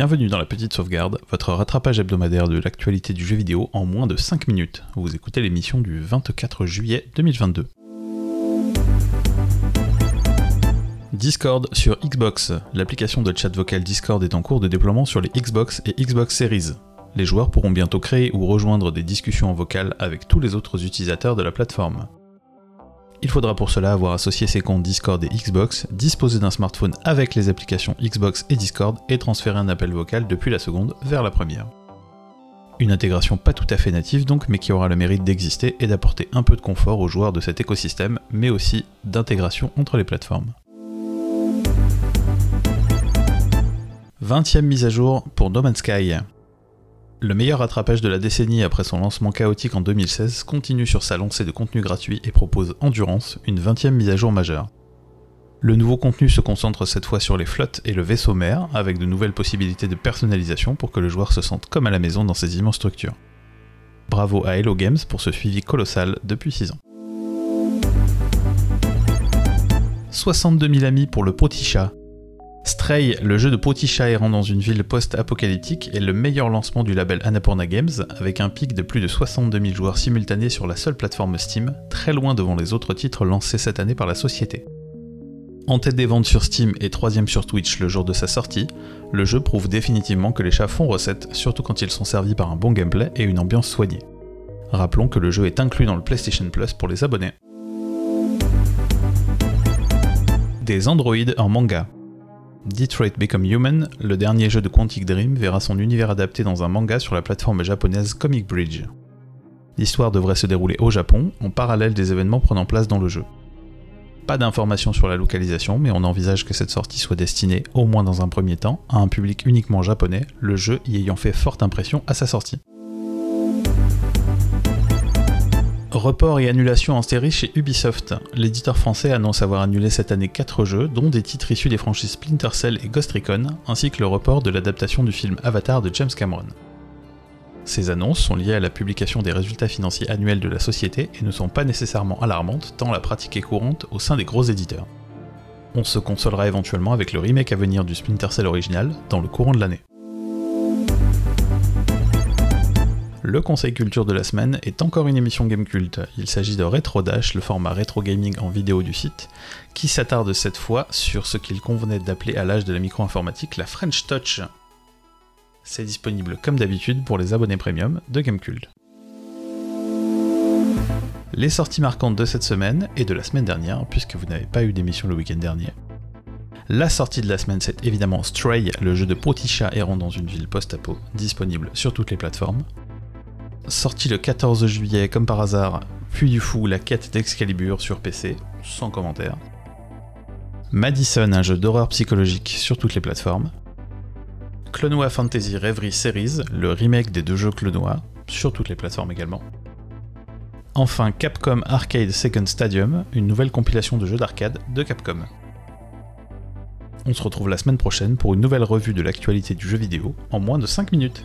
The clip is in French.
Bienvenue dans la petite sauvegarde, votre rattrapage hebdomadaire de l'actualité du jeu vidéo en moins de 5 minutes. Vous écoutez l'émission du 24 juillet 2022. Discord sur Xbox. L'application de chat vocal Discord est en cours de déploiement sur les Xbox et Xbox Series. Les joueurs pourront bientôt créer ou rejoindre des discussions en vocal avec tous les autres utilisateurs de la plateforme. Il faudra pour cela avoir associé ses comptes Discord et Xbox, disposer d'un smartphone avec les applications Xbox et Discord et transférer un appel vocal depuis la seconde vers la première. Une intégration pas tout à fait native donc, mais qui aura le mérite d'exister et d'apporter un peu de confort aux joueurs de cet écosystème, mais aussi d'intégration entre les plateformes. 20ème mise à jour pour No Man's Sky. Le meilleur rattrapage de la décennie après son lancement chaotique en 2016 continue sur sa lancée de contenu gratuit et propose Endurance, une 20ème mise à jour majeure. Le nouveau contenu se concentre cette fois sur les flottes et le vaisseau mère, avec de nouvelles possibilités de personnalisation pour que le joueur se sente comme à la maison dans ces immenses structures. Bravo à Hello Games pour ce suivi colossal depuis 6 ans. 62 000 amis pour le Poticha, Stray, le jeu de poticha errant dans une ville post-apocalyptique, est le meilleur lancement du label Annapurna Games, avec un pic de plus de 62 000 joueurs simultanés sur la seule plateforme Steam, très loin devant les autres titres lancés cette année par la société. En tête des ventes sur Steam et troisième sur Twitch le jour de sa sortie, le jeu prouve définitivement que les chats font recette, surtout quand ils sont servis par un bon gameplay et une ambiance soignée. Rappelons que le jeu est inclus dans le PlayStation Plus pour les abonnés. Des androïdes en manga. Detroit Become Human, le dernier jeu de Quantic Dream, verra son univers adapté dans un manga sur la plateforme japonaise Comic Bridge. L'histoire devrait se dérouler au Japon, en parallèle des événements prenant place dans le jeu. Pas d'informations sur la localisation, mais on envisage que cette sortie soit destinée, au moins dans un premier temps, à un public uniquement japonais, le jeu y ayant fait forte impression à sa sortie. Report et annulation en série chez Ubisoft. L'éditeur français annonce avoir annulé cette année 4 jeux, dont des titres issus des franchises Splinter Cell et Ghost Recon, ainsi que le report de l'adaptation du film Avatar de James Cameron. Ces annonces sont liées à la publication des résultats financiers annuels de la société et ne sont pas nécessairement alarmantes tant la pratique est courante au sein des gros éditeurs. On se consolera éventuellement avec le remake à venir du Splinter Cell original dans le courant de l'année. Le conseil culture de la semaine est encore une émission Game Cult. Il s'agit de Retro Dash, le format rétro gaming en vidéo du site, qui s'attarde cette fois sur ce qu'il convenait d'appeler à l'âge de la micro-informatique la French Touch. C'est disponible comme d'habitude pour les abonnés premium de Gamecult. Les sorties marquantes de cette semaine et de la semaine dernière, puisque vous n'avez pas eu d'émission le week-end dernier. La sortie de la semaine, c'est évidemment Stray, le jeu de Poticha errant dans une ville post-apo, disponible sur toutes les plateformes sorti le 14 juillet comme par hasard, puis du fou, la quête d'Excalibur sur PC, sans commentaire. Madison, un jeu d'horreur psychologique sur toutes les plateformes. Clonoa Fantasy Reverie Series, le remake des deux jeux Clonoa, sur toutes les plateformes également. Enfin, Capcom Arcade Second Stadium, une nouvelle compilation de jeux d'arcade de Capcom. On se retrouve la semaine prochaine pour une nouvelle revue de l'actualité du jeu vidéo en moins de 5 minutes.